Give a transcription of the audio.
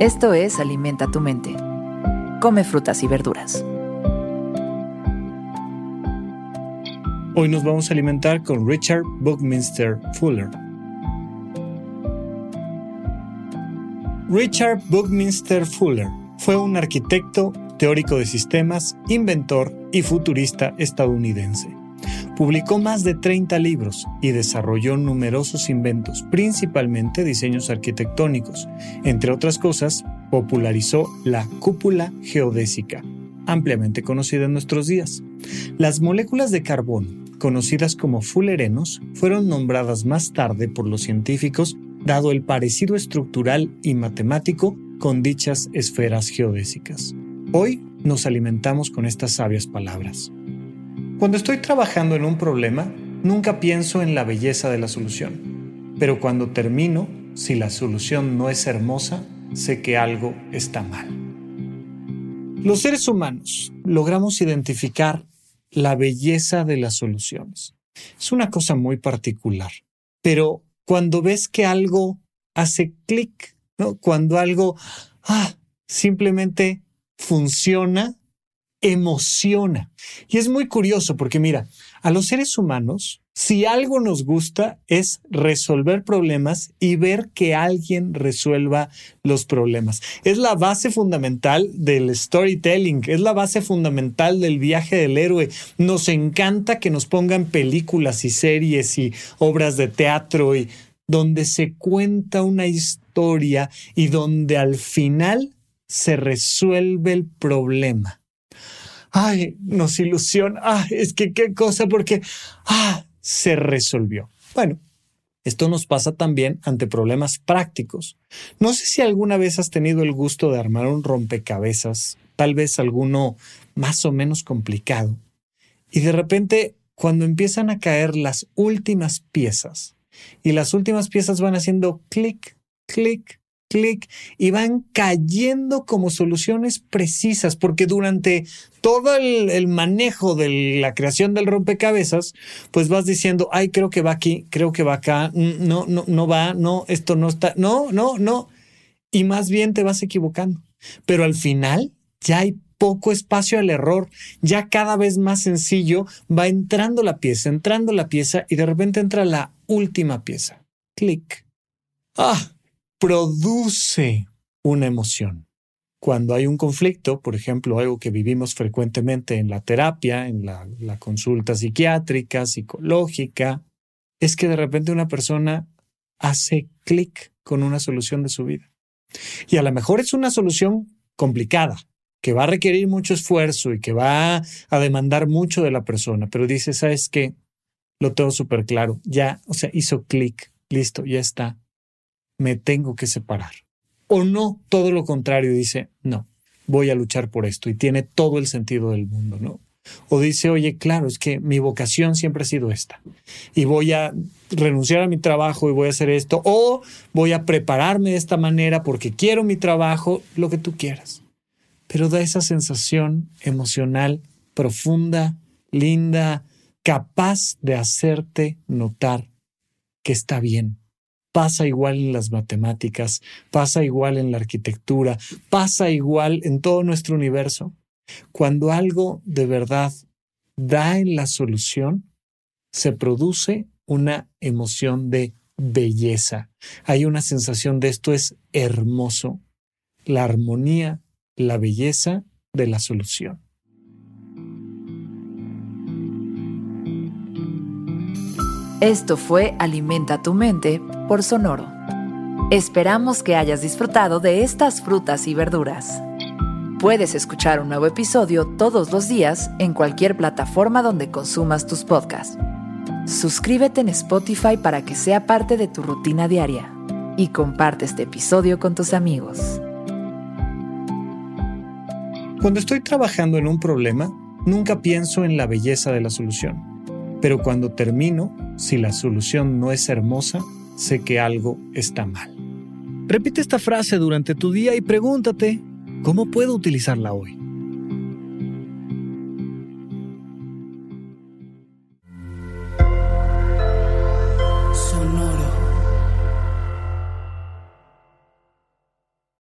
Esto es Alimenta tu mente. Come frutas y verduras. Hoy nos vamos a alimentar con Richard Buckminster Fuller. Richard Buckminster Fuller fue un arquitecto, teórico de sistemas, inventor y futurista estadounidense. Publicó más de 30 libros y desarrolló numerosos inventos, principalmente diseños arquitectónicos. Entre otras cosas, popularizó la cúpula geodésica, ampliamente conocida en nuestros días. Las moléculas de carbón, conocidas como fullerenos, fueron nombradas más tarde por los científicos dado el parecido estructural y matemático con dichas esferas geodésicas. Hoy nos alimentamos con estas sabias palabras. Cuando estoy trabajando en un problema, nunca pienso en la belleza de la solución. Pero cuando termino, si la solución no es hermosa, sé que algo está mal. Los seres humanos logramos identificar la belleza de las soluciones. Es una cosa muy particular, pero cuando ves que algo hace clic, ¿no? cuando algo ah, simplemente funciona, emociona. Y es muy curioso porque mira, a los seres humanos, si algo nos gusta es resolver problemas y ver que alguien resuelva los problemas. Es la base fundamental del storytelling, es la base fundamental del viaje del héroe. Nos encanta que nos pongan películas y series y obras de teatro y donde se cuenta una historia y donde al final se resuelve el problema ay, nos ilusiona, ah, es que qué cosa, porque, ah, se resolvió. Bueno, esto nos pasa también ante problemas prácticos. No sé si alguna vez has tenido el gusto de armar un rompecabezas, tal vez alguno más o menos complicado, y de repente, cuando empiezan a caer las últimas piezas, y las últimas piezas van haciendo clic, clic, clic y van cayendo como soluciones precisas, porque durante todo el, manejo de la creación del rompecabezas, pues vas diciendo, ay, creo que va aquí, creo que va acá, no, no, no va, no, esto no está, no, no, no. Y más bien te vas equivocando. Pero al final ya hay poco espacio al error, ya cada vez más sencillo va entrando la pieza, entrando la pieza y de repente entra la última pieza. Clic. Ah, produce una emoción. Cuando hay un conflicto, por ejemplo, algo que vivimos frecuentemente en la terapia, en la, consulta psiquiátrica, psicológica, es que de repente una persona hace clic con una solución de su vida. Y a lo mejor es una solución complicada, que va a requerir mucho esfuerzo y que va a demandar mucho de la persona, pero dice, ¿sabes qué? Lo tengo súper claro, ya, o sea, hizo clic, listo, ya está, me tengo que separar. O no, todo lo contrario, dice, no, voy a luchar por esto y tiene todo el sentido del mundo, ¿no? O dice, oye, claro, es que mi vocación siempre ha sido esta y voy a renunciar a mi trabajo y voy a hacer esto, o voy a prepararme de esta manera porque quiero mi trabajo, lo que tú quieras. Pero da esa sensación emocional profunda, linda, capaz de hacerte notar que está bien, Pasa igual en las matemáticas, pasa igual en la arquitectura, pasa igual en todo nuestro universo. Cuando algo de verdad da en la solución, se produce una emoción de belleza. Hay una sensación de esto es hermoso. La armonía, la belleza de la solución. Esto fue Alimenta tu mente por Sonoro. Esperamos que hayas disfrutado de estas frutas y verduras. Puedes escuchar un nuevo episodio todos los días en cualquier plataforma donde consumas tus podcasts. Suscríbete en Spotify para que sea parte de tu rutina diaria y comparte este episodio con tus amigos. Cuando estoy trabajando en un problema, nunca pienso en la belleza de la solución pero cuando termino, si la solución no es hermosa, sé que algo está mal. Repite esta frase durante tu día y pregúntate, ¿cómo puedo utilizarla hoy?